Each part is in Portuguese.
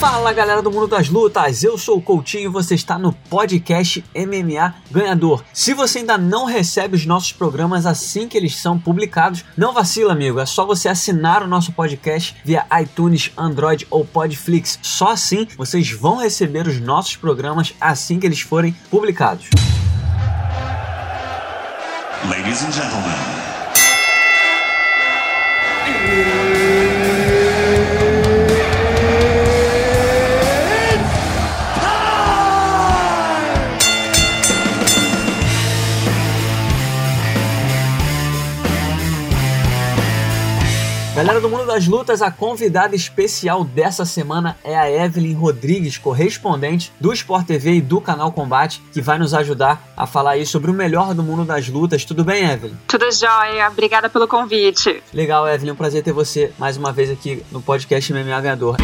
Fala galera do mundo das lutas, eu sou o Coutinho e você está no podcast MMA Ganhador. Se você ainda não recebe os nossos programas assim que eles são publicados, não vacila, amigo. É só você assinar o nosso podcast via iTunes, Android ou Podflix. Só assim vocês vão receber os nossos programas assim que eles forem publicados. Ladies and gentlemen. Galera do Mundo das Lutas, a convidada especial dessa semana é a Evelyn Rodrigues, correspondente do Sport TV e do canal Combate, que vai nos ajudar a falar aí sobre o melhor do mundo das lutas. Tudo bem, Evelyn? Tudo jóia, obrigada pelo convite. Legal, Evelyn, um prazer ter você mais uma vez aqui no podcast MMA Ganhador.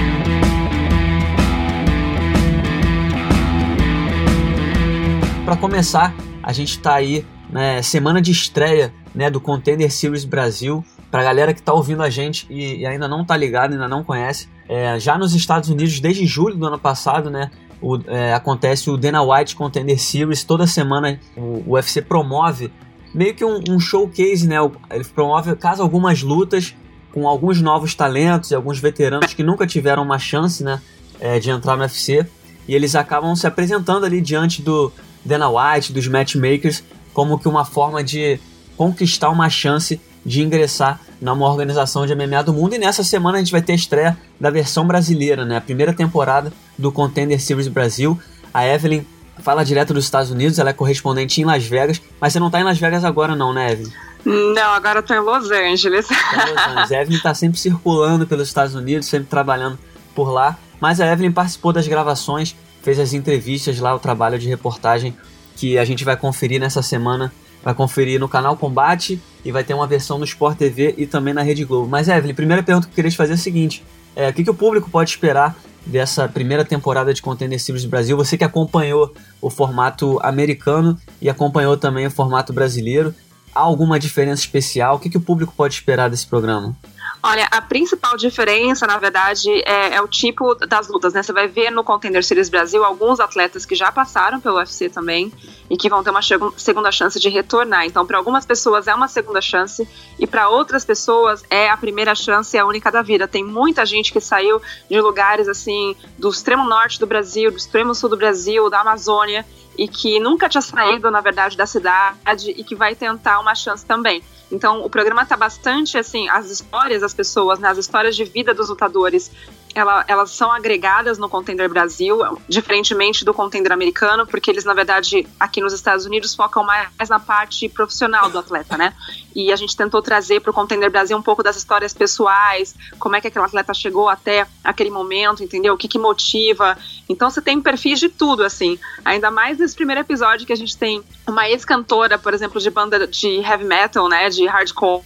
Para começar, a gente está aí né, semana de estreia né, do Contender Series Brasil Pra galera que tá ouvindo a gente e, e ainda não tá ligado, ainda não conhece, é, já nos Estados Unidos, desde julho do ano passado, né? O, é, acontece o Dana White Contender Series. Toda semana o, o UFC promove meio que um, um, showcase, né? Ele promove, caso algumas lutas com alguns novos talentos e alguns veteranos que nunca tiveram uma chance, né? É, de entrar no UFC. E eles acabam se apresentando ali diante do Dana White, dos matchmakers, como que uma forma de conquistar uma chance de ingressar numa organização de MMA do mundo. E nessa semana a gente vai ter a estreia da versão brasileira, né? A primeira temporada do Contender Series Brasil. A Evelyn fala direto dos Estados Unidos, ela é correspondente em Las Vegas, mas você não tá em Las Vegas agora não, né, Evelyn? Não, agora eu tô em Los Angeles. Tá em Los Angeles. A Evelyn tá sempre circulando pelos Estados Unidos, sempre trabalhando por lá. Mas a Evelyn participou das gravações, fez as entrevistas lá, o trabalho de reportagem que a gente vai conferir nessa semana vai conferir no canal Combate e vai ter uma versão no Sport TV e também na Rede Globo. Mas Evelyn, primeira pergunta que eu queria te fazer é a seguinte: é, o que, que o público pode esperar dessa primeira temporada de Contender Series Brasil? Você que acompanhou o formato americano e acompanhou também o formato brasileiro, há alguma diferença especial? O que, que o público pode esperar desse programa? Olha, a principal diferença, na verdade, é, é, o tipo das lutas, né? Você vai ver no Contender Series Brasil alguns atletas que já passaram pelo UFC também e que vão ter uma segunda chance de retornar. Então, para algumas pessoas é uma segunda chance e para outras pessoas é a primeira chance, é a única da vida. Tem muita gente que saiu de lugares assim do extremo norte do Brasil, do extremo sul do Brasil, da Amazônia e que nunca tinha saído, na verdade, da cidade e que vai tentar uma chance também. Então, o programa está bastante assim, as histórias das pessoas, né, as histórias de vida dos lutadores ela, elas são agregadas no Contender Brasil, diferentemente do Contender americano, porque eles, na verdade, aqui nos Estados Unidos focam mais na parte profissional do atleta, né? E a gente tentou trazer para o Contender Brasil um pouco das histórias pessoais, como é que aquele atleta chegou até aquele momento, entendeu? O que, que motiva. Então você tem perfis de tudo, assim. Ainda mais nesse primeiro episódio que a gente tem uma ex-cantora, por exemplo, de banda de heavy metal, né? De hardcore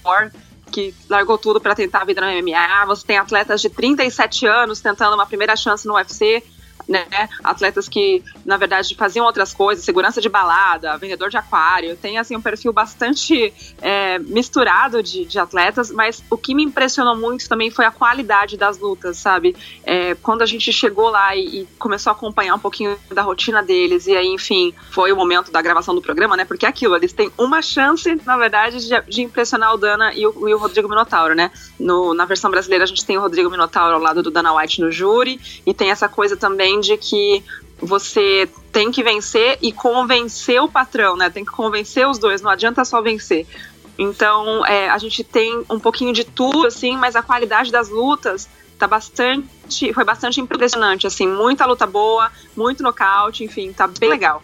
que largou tudo para tentar a vida no MMA. Você tem atletas de 37 anos tentando uma primeira chance no UFC né? Atletas que, na verdade, faziam outras coisas, segurança de balada, vendedor de aquário. Tem, assim, um perfil bastante é, misturado de, de, atletas, mas o que me impressionou muito também foi a qualidade das lutas, sabe? É, quando a gente chegou lá e, e, começou a acompanhar um pouquinho da rotina deles, e aí, enfim, foi o momento da gravação do programa, né? Porque é aquilo, eles têm uma chance, na verdade, de, de impressionar o Dana e o, e o Rodrigo Minotauro, né? No, na versão brasileira, a gente tem o Rodrigo Minotauro ao lado do Dana White no júri, e tem essa coisa também entende que você tem que vencer e convencer o patrão, né? Tem que convencer os dois, não adianta só vencer. Então, é, a gente tem um pouquinho de tudo, assim, mas a qualidade das lutas tá bastante, foi bastante impressionante, assim, muita luta boa, muito nocaute, enfim, tá bem legal.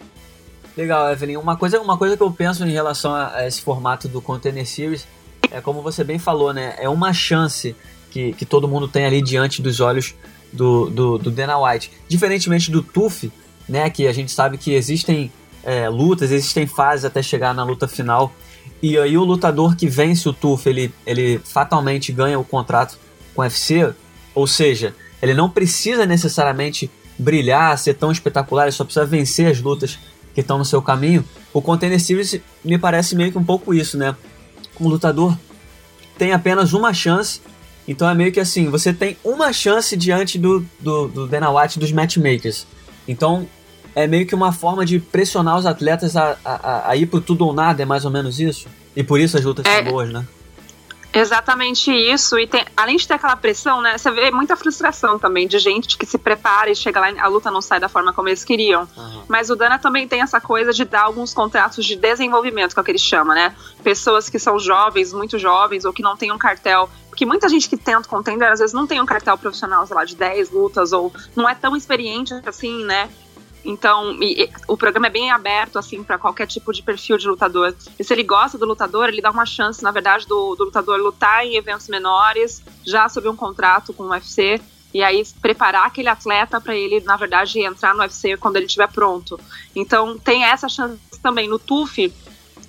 Legal, Evelyn. Uma coisa, uma coisa que eu penso em relação a esse formato do Container Series é como você bem falou, né? É uma chance que, que todo mundo tem ali diante dos olhos do, do, do Dana White. Diferentemente do Tuff, né, que a gente sabe que existem é, lutas, existem fases até chegar na luta final. E aí o lutador que vence o Tuff, ele, ele fatalmente ganha o contrato com o UFC, ou seja, ele não precisa necessariamente brilhar, ser tão espetacular, ele só precisa vencer as lutas que estão no seu caminho. O Contender Series me parece meio que um pouco isso, né? Um lutador tem apenas uma chance Então é meio que assim, você tem uma chance diante do, do, do Dana White dos matchmakers. Então é meio que uma forma de pressionar os atletas a, a, a ir pro tudo ou nada, é mais ou menos isso? E por isso as lutas é, são boas, né? Exatamente isso. E tem, além de ter aquela pressão, né? Você vê muita frustração também de gente que se prepara e chega lá e a luta não sai da forma como eles queriam. Uhum. Mas o Dana também tem essa coisa de dar alguns contratos de desenvolvimento, que é o que ele chama, né? Pessoas que são jovens, muito jovens, ou que não têm um cartel porque muita gente que tenta contender, às vezes não tem um cartel profissional, sei lá, de 10 lutas, ou não é tão experiente assim, né? Então, e, e, o programa é bem aberto, assim, para qualquer tipo de perfil de lutador. E se ele gosta do lutador, ele dá uma chance, na verdade, do, do lutador lutar em eventos menores, já sob um contrato com o UFC, e aí preparar aquele atleta para ele, na verdade, entrar no UFC quando ele estiver pronto. Então, tem essa chance também. No TUF,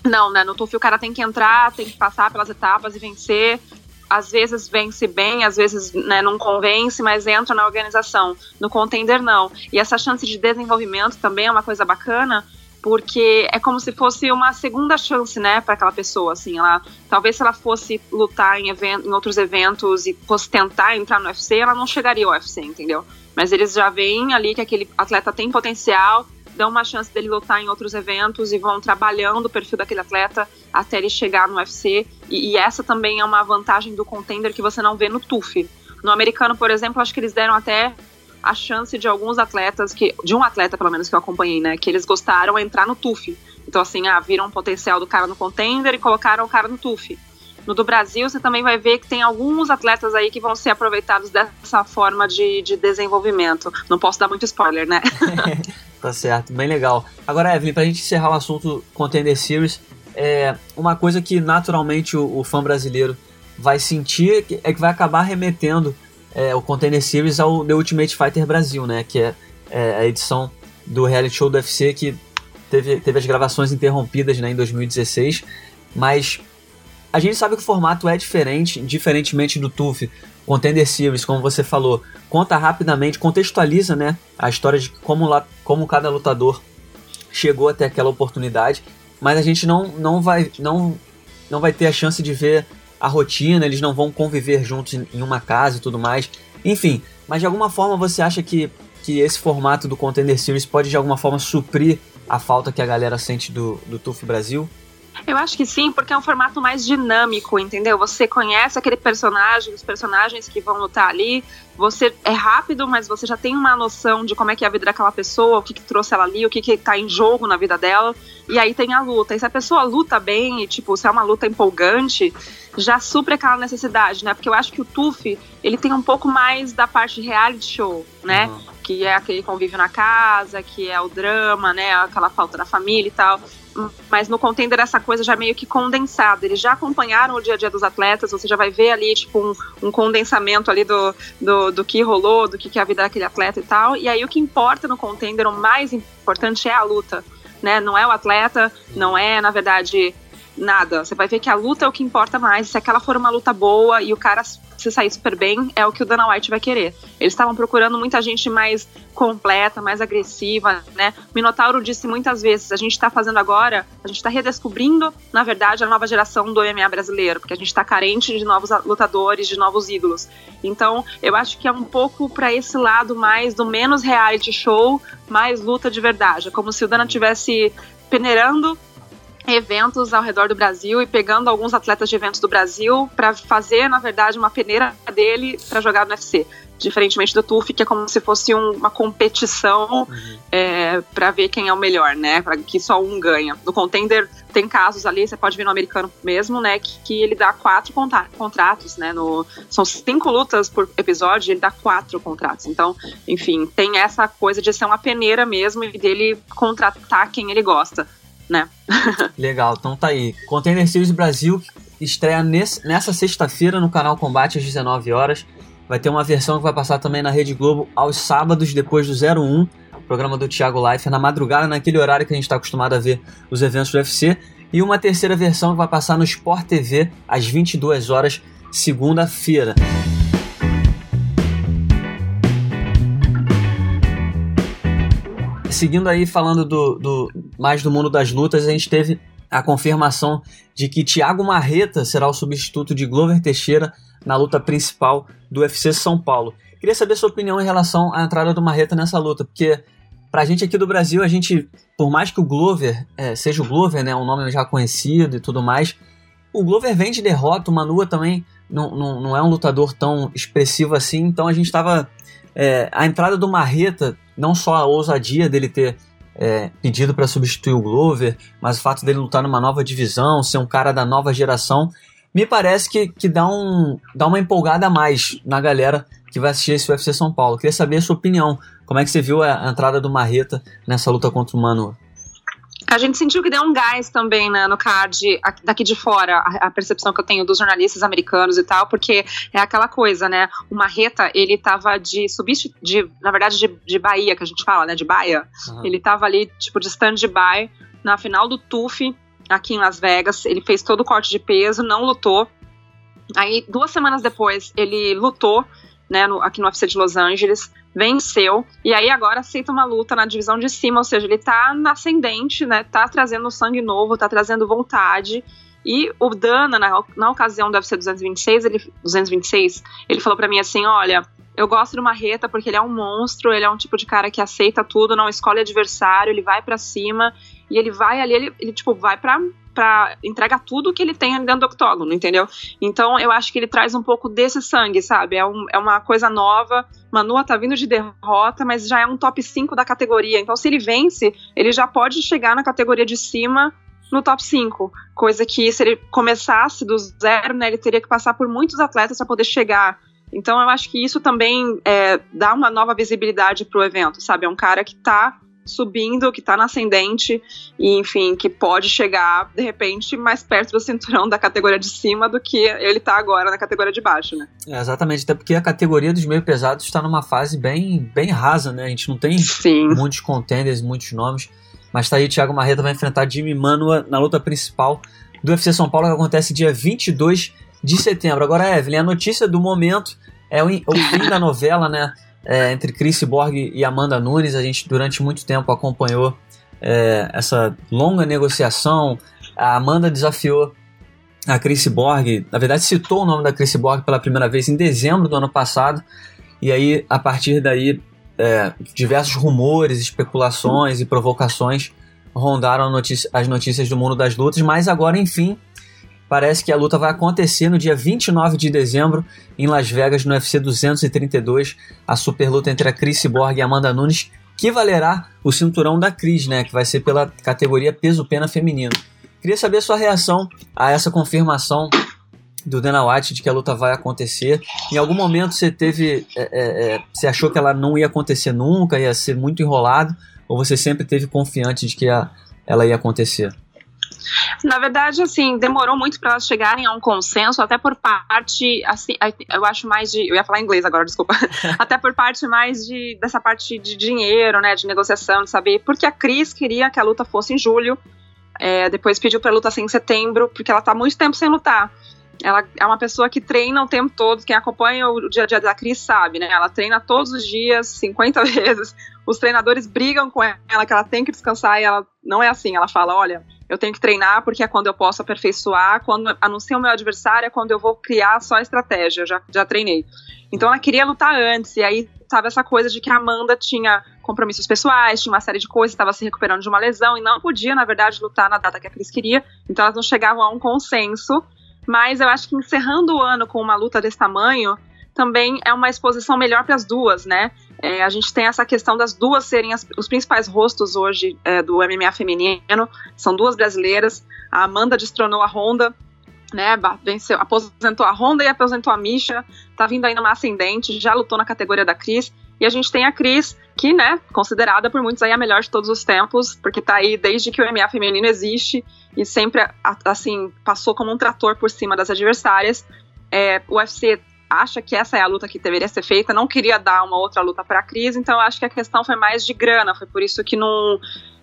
não, né? No TUF o cara tem que entrar, tem que passar pelas etapas e vencer às vezes vence bem, às vezes né, não convence, mas entra na organização. No contender, não. E essa chance de desenvolvimento também é uma coisa bacana, porque é como se fosse uma segunda chance, né, para aquela pessoa, assim, ela, talvez se ela fosse lutar em, event, em outros eventos e fosse tentar entrar no UFC, ela não chegaria ao UFC, entendeu? Mas eles já veem ali que aquele atleta tem potencial, dão uma chance dele lutar em outros eventos e vão trabalhando o perfil daquele atleta até ele chegar no UFC. E, e essa também é uma vantagem do contender que você não vê no TUF. No americano, por exemplo, acho que eles deram até a chance de alguns atletas, que de um atleta pelo menos que eu acompanhei, né, que eles gostaram entrar no TUF. Então, assim, ah, viram o potencial do cara no contender e colocaram o cara no TUF. No do Brasil, você também vai ver que tem alguns atletas aí que vão ser aproveitados dessa forma de, de desenvolvimento. Não posso dar muito spoiler, né? Tá certo, bem legal. Agora, Evelyn, pra gente encerrar o assunto Contender Series, é uma coisa que naturalmente o, o fã brasileiro vai sentir é que vai acabar remetendo é, o Contender Series ao The Ultimate Fighter Brasil, né? Que é, é, a edição do reality show do UFC que teve, teve as gravações interrompidas né, em 2016, mas a gente sabe que o formato é diferente, diferentemente do TUF. Contender Series, como você falou, conta rapidamente, contextualiza né, a história de como, lá, como cada lutador chegou até aquela oportunidade, mas a gente não, não, vai, não, não vai ter a chance de ver a rotina, eles não vão conviver juntos em uma casa e tudo mais. Enfim, mas de alguma forma você acha que, que esse formato do Contender Series pode de alguma forma suprir a falta que a galera sente do, do TUF Brasil? Eu acho que sim, porque é um formato mais dinâmico, entendeu? Você conhece aquele personagem, os personagens que vão lutar ali. Você é rápido, mas você já tem uma noção de como é que é a vida daquela pessoa, o que, que trouxe ela ali, o que, que tá em jogo na vida dela. E aí tem a luta. E se a pessoa luta bem, e tipo, se é uma luta empolgante, já supre aquela necessidade, né? Porque eu acho que o TUF, ele tem um pouco mais da parte reality show, né? Uhum. Que é aquele convívio na casa, que é o drama, né? Aquela falta da família e tal mas no contender essa coisa já é meio que condensada. Eles já acompanharam o dia a dia dos atletas, você já vai ver ali, tipo, um, um condensamento ali do, do, do, que rolou, do que, que é a vida daquele atleta e tal. E aí o que importa no contender, o mais importante é a luta. Né? Não é o atleta, não é, na verdade, nada. Você vai ver que a luta é o que importa mais. Se aquela for uma luta boa e o cara se sair super bem, é o que o Dana White vai querer. Eles estavam procurando muita gente mais completa, mais agressiva, né? Minotauro disse muitas vezes, a gente está fazendo agora, a gente está redescobrindo, na verdade, a nova geração do MMA brasileiro, porque a gente está carente de novos lutadores, de novos ídolos. Então, eu acho que é um pouco para esse lado mais do menos reality show, mais luta de verdade. É como se o Dana tivesse peneirando eventos ao redor do Brasil e pegando alguns atletas de eventos do Brasil para fazer, na verdade, uma peneira dele para jogar no UFC. Diferentemente do TUF, que é como se fosse um, uma competição uhum. é, para ver quem é o melhor, né? Para que só um ganha. No contender tem casos ali, você pode ver no americano mesmo, né? Que, que ele dá quatro contratos, né? No, são cinco lutas por episódio, ele dá quatro contratos. Então, enfim, tem essa coisa de ser uma peneira mesmo e dele contratar quem ele gosta né? Legal, então tá aí. Container Series Brasil estreia nesse, nessa sexta-feira no canal Combate às 19 horas. Vai ter uma versão que vai passar também na Rede Globo aos sábados, depois do 01, programa do Thiago Life, na madrugada, naquele horário que a gente está acostumado a ver os eventos do UFC. E uma terceira versão que vai passar no Sport TV às 22 horas, segunda-feira. Seguindo aí falando do, do mais do mundo das lutas, a gente teve a confirmação de que Thiago Marreta será o substituto de Glover Teixeira na luta principal do UFC São Paulo. Queria saber sua opinião em relação à entrada do Marreta nessa luta, porque pra gente aqui do Brasil, a gente, por mais que o Glover é, seja o Glover, né, um nome já conhecido e tudo mais, o Glover vem de derrota, o Manua também não, não, não é um lutador tão expressivo assim, então a gente estava é, a entrada do Marreta, não só a ousadia dele ter é, pedido para substituir o Glover, mas o fato dele lutar numa nova divisão, ser um cara da nova geração, me parece que, que dá, um, dá uma empolgada a mais na galera que vai assistir esse UFC São Paulo. Queria saber a sua opinião. Como é que você viu a, entrada do Marreta nessa luta contra o Manu? A gente sentiu que deu um gás também né, no card daqui de fora, a, a, percepção que eu tenho dos jornalistas americanos e tal, porque é aquela coisa, né? O Marreta, ele tava de substituir, na verdade, de, de Bahia, que a gente fala, né? De Bahia. Uhum. Ele tava ali, tipo, de stand-by na final do TUF, aqui em Las Vegas. Ele fez todo o corte de peso, não lutou. Aí, duas semanas depois, ele lutou, né, no, aqui no UFC de Los Angeles venceu, e aí agora aceita uma luta na divisão de cima, ou seja, ele tá na ascendente, né, tá trazendo sangue novo, tá trazendo vontade, e o Dana, na, na ocasião do UFC 226, ele, 226, ele falou para mim assim, olha, eu gosto do Marreta porque ele é um monstro, ele é um tipo de cara que aceita tudo, não escolhe adversário, ele vai para cima, e ele vai ali, ele, ele tipo, vai pra, pra. entrega tudo que ele tem dentro do octógono, entendeu? Então eu acho que ele traz um pouco desse sangue, sabe? É, um, é uma coisa nova. Manua tá vindo de derrota, mas já é um top 5 da categoria. Então, se ele vence, ele já pode chegar na categoria de cima no top 5. Coisa que, se ele começasse do zero, né, ele teria que passar por muitos atletas para poder chegar. Então, eu acho que isso também é, dá uma nova visibilidade pro evento, sabe? É um cara que tá subindo, que tá na ascendente, e enfim, que pode chegar, de repente, mais perto do cinturão da categoria de cima do que ele tá agora na categoria de baixo, né? É, exatamente, até porque a categoria dos meio pesados está numa fase bem, bem rasa, né? A gente não tem Sim. muitos contenders, muitos nomes. Mas tá aí, Thiago Marreta vai enfrentar Jimmy Manua na luta principal do UFC São Paulo, que acontece dia 22 de setembro. Agora, Evelyn, a notícia do momento é o, o fim da novela, né? É, entre Chris Borg e Amanda Nunes. A gente durante muito tempo acompanhou é, essa longa negociação. A Amanda desafiou a Chris Borg, na verdade citou o nome da Chris Borg pela primeira vez em dezembro do ano passado. E aí, a partir daí, é, diversos rumores, especulações e provocações rondaram notícia, as notícias do mundo das lutas, mas agora, enfim, Parece que a luta vai acontecer no dia 29 de dezembro em Las Vegas, no UFC 232, a super luta entre a Chris Borg e Amanda Nunes, que valerá o cinturão da Cris, né, que vai ser pela categoria peso-pena feminino. Queria saber a sua reação a essa confirmação do Dana White de que a luta vai acontecer. Em algum momento você teve, é, é, é você achou que ela não ia acontecer nunca, ia ser muito enrolado, ou você sempre teve confiante de que a, ela ia acontecer? Na verdade, assim, demorou muito para elas chegarem a um consenso, até por parte, assim, eu acho mais de, eu ia falar inglês agora, desculpa, até por parte mais de dessa parte de dinheiro, né, de negociação, de saber, porque a Cris queria que a luta fosse em julho, é, depois pediu para luta ser em setembro, porque ela tá muito tempo sem lutar. Ela é uma pessoa que treina o tempo todo, quem acompanha o dia a dia da Cris sabe, né? Ela treina todos os dias, 50 vezes. Os treinadores brigam com ela que ela tem que descansar e ela não é assim. Ela fala: olha, eu tenho que treinar porque é quando eu posso aperfeiçoar, quando anuncia o meu adversário é quando eu vou criar só a estratégia, já, já treinei. Então ela queria lutar antes, e aí tava essa coisa de que a Amanda tinha compromissos pessoais, tinha uma série de coisas, estava se recuperando de uma lesão e não podia, na verdade, lutar na data que a Cris queria, então elas não chegavam a um consenso. Mas eu acho que encerrando o ano com uma luta desse tamanho também é uma exposição melhor para as duas, né? É, a gente tem essa questão das duas serem as, os principais rostos hoje é, do MMA feminino. São duas brasileiras. A Amanda destronou a Honda, né? Venceu, aposentou a Honda e aposentou a Misha. Tá vindo aí numa ascendente, já lutou na categoria da Cris. E a gente tem a Cris, que, né, considerada por muitos aí a melhor de todos os tempos, porque tá aí desde que o MMA feminino existe e sempre, assim, passou como um trator por cima das adversárias. É, o UFC acha que essa é a luta que deveria ser feita, não queria dar uma outra luta para a Cris, então eu acho que a questão foi mais de grana, foi por isso que não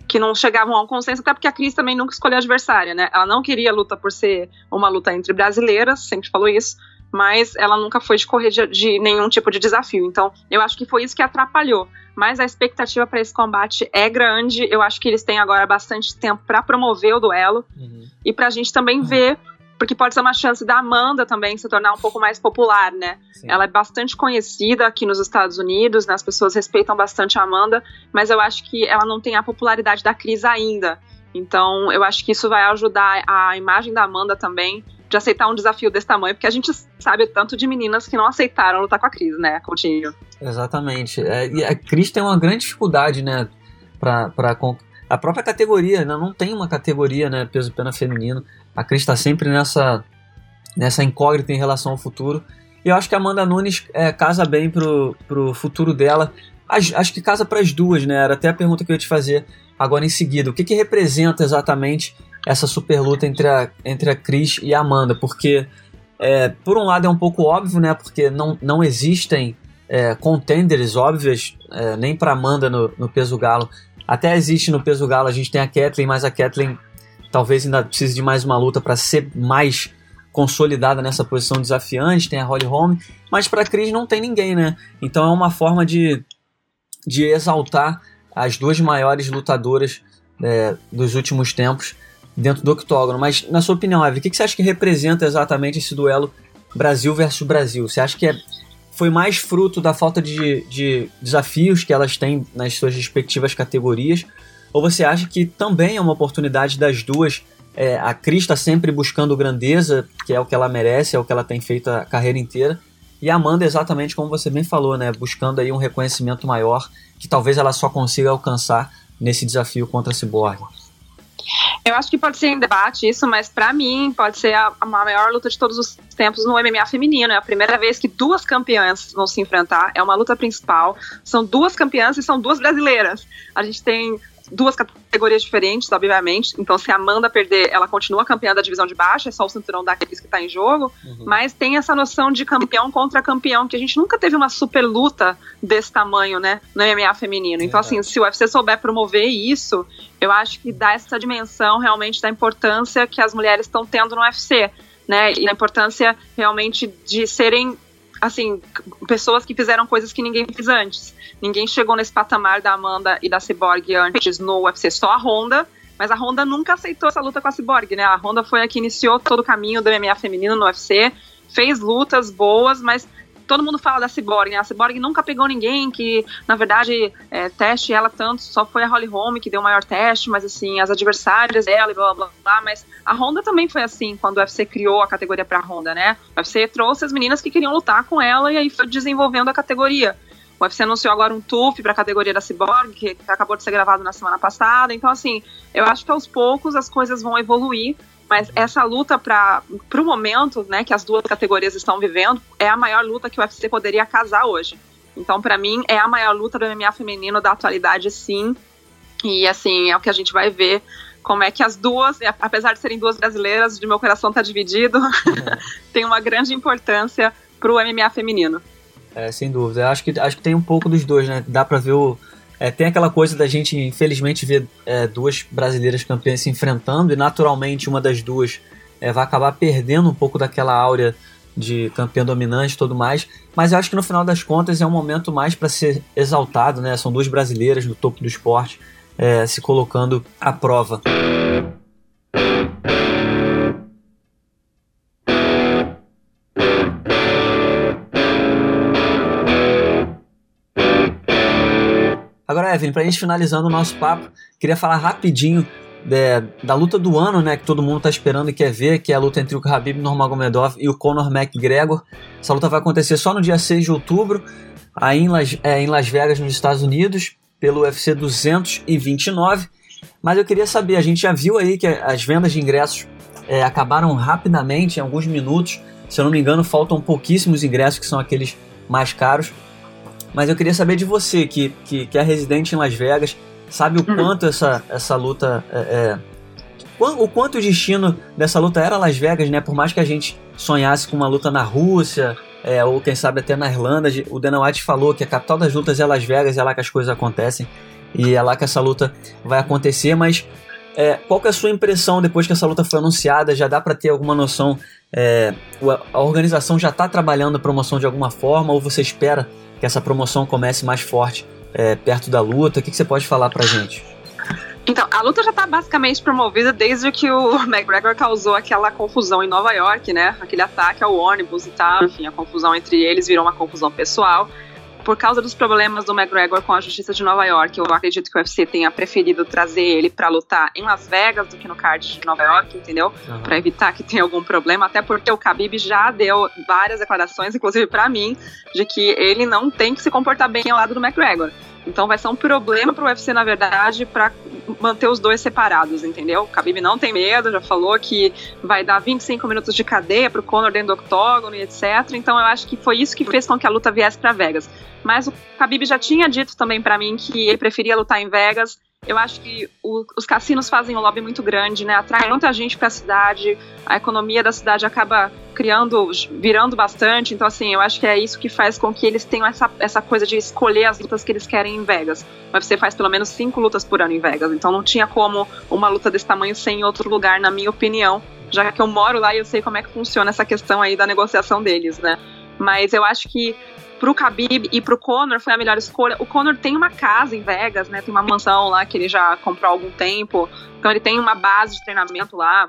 que não chegavam a um consenso, até porque a Cris também nunca escolheu a adversária, né? Ela não queria luta por ser uma luta entre brasileiras, sempre falou isso, mas ela nunca foi de correr de, de nenhum tipo de desafio. Então, eu acho que foi isso que atrapalhou. Mas a expectativa para esse combate é grande. Eu acho que eles têm agora bastante tempo para promover o duelo uhum. e para a gente também uhum. ver porque pode ser uma chance da Amanda também se tornar um pouco mais popular, né? Sim. Ela é bastante conhecida aqui nos Estados Unidos, né? as pessoas respeitam bastante a Amanda, mas eu acho que ela não tem a popularidade da Cris ainda. Então, eu acho que isso vai ajudar a imagem da Amanda também de aceitar um desafio desse tamanho, porque a gente sabe tanto de meninas que não aceitaram lutar com a Cris, né, Coutinho? Exatamente. É, e a Cris tem uma grande dificuldade, né, pra a própria categoria, né, não tem uma categoria, né, peso-pena feminino. A Cris está sempre nessa, nessa incógnita em relação ao futuro. E eu acho que a Amanda Nunes é, casa bem pro, pro futuro dela. Acho, acho que casa para as duas, né? Era até a pergunta que eu ia te fazer agora em seguida. O que, que representa exatamente essa super luta entre a, entre a Cris e a Amanda? Porque, é, por um lado, é um pouco óbvio, né? Porque não, não existem é, contenders óbvias, é, nem para Amanda no, no peso galo. Até existe no peso galo, a gente tem a Kathleen, mas a Kathleen talvez ainda precise de mais uma luta para ser mais consolidada nessa posição desafiante, tem a Holly Holm, mas para Cris não tem ninguém, né? Então é uma forma de, de exaltar as duas maiores lutadoras é, dos últimos tempos dentro do octógono. Mas, na sua opinião, Eve, o que, que você acha que representa exatamente esse duelo Brasil versus Brasil? Você acha que é, foi mais fruto da falta de, de desafios que elas têm nas suas respectivas categorias? Ou você acha que também é uma oportunidade das duas? É, a Cris está sempre buscando grandeza, que é o que ela merece, é o que ela tem feito a carreira inteira. E a Amanda, exatamente como você bem falou, né? Buscando aí um reconhecimento maior que talvez ela só consiga alcançar nesse desafio contra a Cyborg. Eu acho que pode ser em debate isso, mas para mim pode ser a, a, maior luta de todos os tempos no MMA feminino. É a primeira vez que duas campeãs vão se enfrentar. É uma luta principal. São duas campeãs e são duas brasileiras. A gente tem duas categorias diferentes, obviamente. Então, se a Amanda perder, ela continua campeã da divisão de baixo, é só o cinturão daqueles que está em jogo. Uhum. Mas tem essa noção de campeão contra campeão, que a gente nunca teve uma super luta desse tamanho, né, no MMA feminino. Então, assim, se o UFC souber promover isso, eu acho que dá essa dimensão realmente da importância que as mulheres estão tendo no UFC. Né, e a importância realmente de serem assim, pessoas que fizeram coisas que ninguém fez antes. Ninguém chegou nesse patamar da Amanda e da Cyborg antes no UFC, só a Honda. Mas a Honda nunca aceitou essa luta com a Cyborg, né? A Honda foi a que iniciou todo o caminho do MMA feminino no UFC, fez lutas boas, mas todo mundo fala da Cyborg, né? A Cyborg nunca pegou ninguém que, na verdade, é, teste ela tanto, só foi a Holly Holm que deu o maior teste, mas assim, as adversárias dela e blá blá blá, mas a Honda também foi assim quando o UFC criou a categoria pra Honda, né? O UFC trouxe as meninas que queriam lutar com ela e aí foi desenvolvendo a categoria. O UFC anunciou agora um TUF para a categoria da Cyborg, que, que acabou de ser gravado na semana passada. Então, assim, eu acho que aos poucos as coisas vão evoluir mas essa luta para o momento, né, que as duas categorias estão vivendo, é a maior luta que o UFC poderia casar hoje. Então, para mim, é a maior luta do MMA feminino da atualidade, sim. E assim, é o que a gente vai ver como é que as duas, apesar de serem duas brasileiras, de meu coração tá dividido, é. tem uma grande importância pro MMA feminino. É, sem dúvida. Eu acho que, acho que tem um pouco dos dois, né? Dá pra ver o, é, tem aquela coisa da gente, infelizmente, ver é, duas brasileiras campeãs se enfrentando e, naturalmente, uma das duas é, vai acabar perdendo um pouco daquela áurea de campeã dominante e tudo mais. Mas eu acho que no final das contas é um momento mais para ser exaltado, né? São duas brasileiras no topo do esporte é, se colocando à prova. Evelyn, pra gente finalizando o nosso papo, queria falar rapidinho da luta do ano, né, que todo mundo tá esperando e quer ver, que é a luta entre o Khabib Nurmagomedov e o Conor McGregor. Essa luta vai acontecer só no dia 6 de outubro, aí em Las, é, em Las Vegas, nos Estados Unidos, pelo UFC 229. Mas eu queria saber, a gente já viu aí que as vendas de ingressos é, acabaram rapidamente, em alguns minutos. Se eu não me engano, faltam pouquíssimos ingressos, que são aqueles mais caros. Mas eu queria saber de você, que, que, que é residente em Las Vegas, sabe o uhum. quanto essa, essa luta é, é, o quanto o destino dessa luta era Las Vegas, né? Por mais que a gente sonhasse com uma luta na Rússia, é, ou quem sabe até na Irlanda, o Dana White falou que a capital das lutas é Las Vegas, é lá que as coisas acontecem, e é lá que essa luta vai acontecer, mas é, qual é a sua impressão depois que essa luta foi anunciada? Já dá para ter alguma noção? É, a organização já está trabalhando a promoção de alguma forma, ou você espera que essa promoção comece mais forte é, perto da luta? O que, que você pode falar pra gente? Então, a luta já tá basicamente promovida desde que o McGregor causou aquela confusão em Nova York, né? Aquele ataque ao ônibus e tal. Enfim, a confusão entre eles virou uma confusão pessoal por causa dos problemas do McGregor com a Justiça de Nova York, eu acredito que o UFC tenha preferido trazer ele para lutar em Las Vegas do que no card de Nova York, entendeu? Uhum. Para evitar que tenha algum problema, até porque o Khabib já deu várias declarações, inclusive para mim, de que ele não tem que se comportar bem ao lado do McGregor. Então vai ser um problema pro UFC, na verdade, para manter os dois separados, entendeu? O Khabib não tem medo, já falou que vai dar 25 minutos de cadeia pro Conor dentro do octógono e etc. Então eu acho que foi isso que fez com que a luta viesse para Vegas. Mas o Khabib já tinha dito também para mim que ele preferia lutar em Vegas eu acho que o, os cassinos fazem um lobby muito grande, né? Atrai muita gente para a cidade, a economia da cidade acaba criando, virando bastante. Então, assim, eu acho que é isso que faz com que eles tenham essa, essa coisa de escolher as lutas que eles querem em Vegas. O UFC faz pelo menos cinco lutas por ano em Vegas, então não tinha como uma luta desse tamanho ser em outro lugar, na minha opinião, já que eu moro lá e eu sei como é que funciona essa questão aí da negociação deles, né? Mas eu acho que pro Khabib e pro Conor foi a melhor escolha. O Conor tem uma casa em Vegas, né? Tem uma mansão lá que ele já comprou há algum tempo. Então ele tem uma base de treinamento lá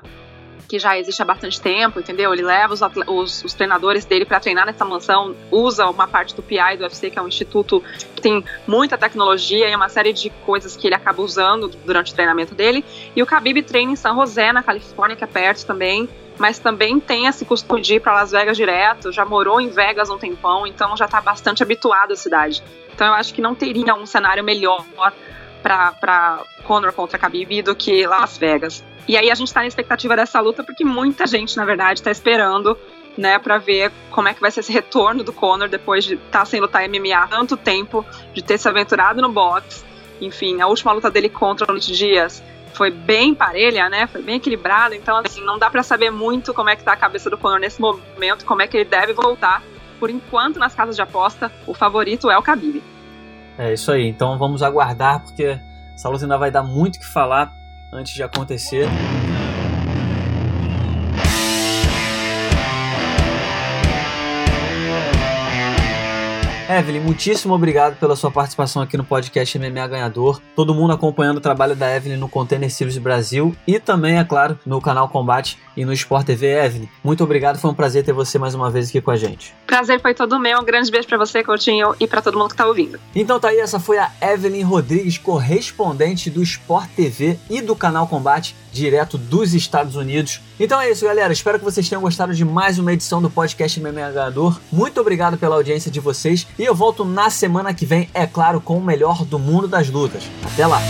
que já existe há bastante tempo, entendeu? Ele leva os, os, os treinadores dele para treinar nessa mansão, usa uma parte do PI do UFC, que é um instituto que tem muita tecnologia e uma série de coisas que ele acaba usando durante o treinamento dele. E o Khabib treina em San José, na Califórnia, que é perto também mas também tem esse costume de ir para Las Vegas direto, já morou em Vegas um tempão, então já está bastante habituado à cidade. Então eu acho que não teria um cenário melhor para Conor contra Khabib do que Las Vegas. E aí a gente está na expectativa dessa luta porque muita gente, na verdade, está esperando né, para ver como é que vai ser esse retorno do Conor depois de estar tá sem lutar MMA há tanto tempo, de ter se aventurado no boxe. Enfim, a última luta dele contra o Nate Dias foi bem parelha, né? Foi bem equilibrada. Então, assim, não dá para saber muito como é que tá a cabeça do Conor nesse momento, como é que ele deve voltar. Por enquanto, nas casas de aposta, o favorito é o Khabib. É isso aí. Então vamos aguardar, porque essa luta ainda vai dar muito o que falar antes de acontecer. Evelyn, muitíssimo obrigado pela sua participação aqui no podcast MMA Ganhador. Todo mundo acompanhando o trabalho da Evelyn no Container Series Brasil e também, é claro, no canal Combate e no Sport TV. Evelyn, muito obrigado, foi um prazer ter você mais uma vez aqui com a gente. Prazer foi todo meu, um grande beijo para você, Coutinho, e para todo mundo que tá ouvindo. Então tá aí, essa foi a Evelyn Rodrigues, correspondente do Sport TV e do canal Combate direto dos Estados Unidos. Então é isso, galera. Espero que vocês tenham gostado de mais uma edição do podcast MMA Ganhador. Muito obrigado pela audiência de vocês e eu volto na semana que vem, é claro, com o melhor do mundo das lutas. Até lá!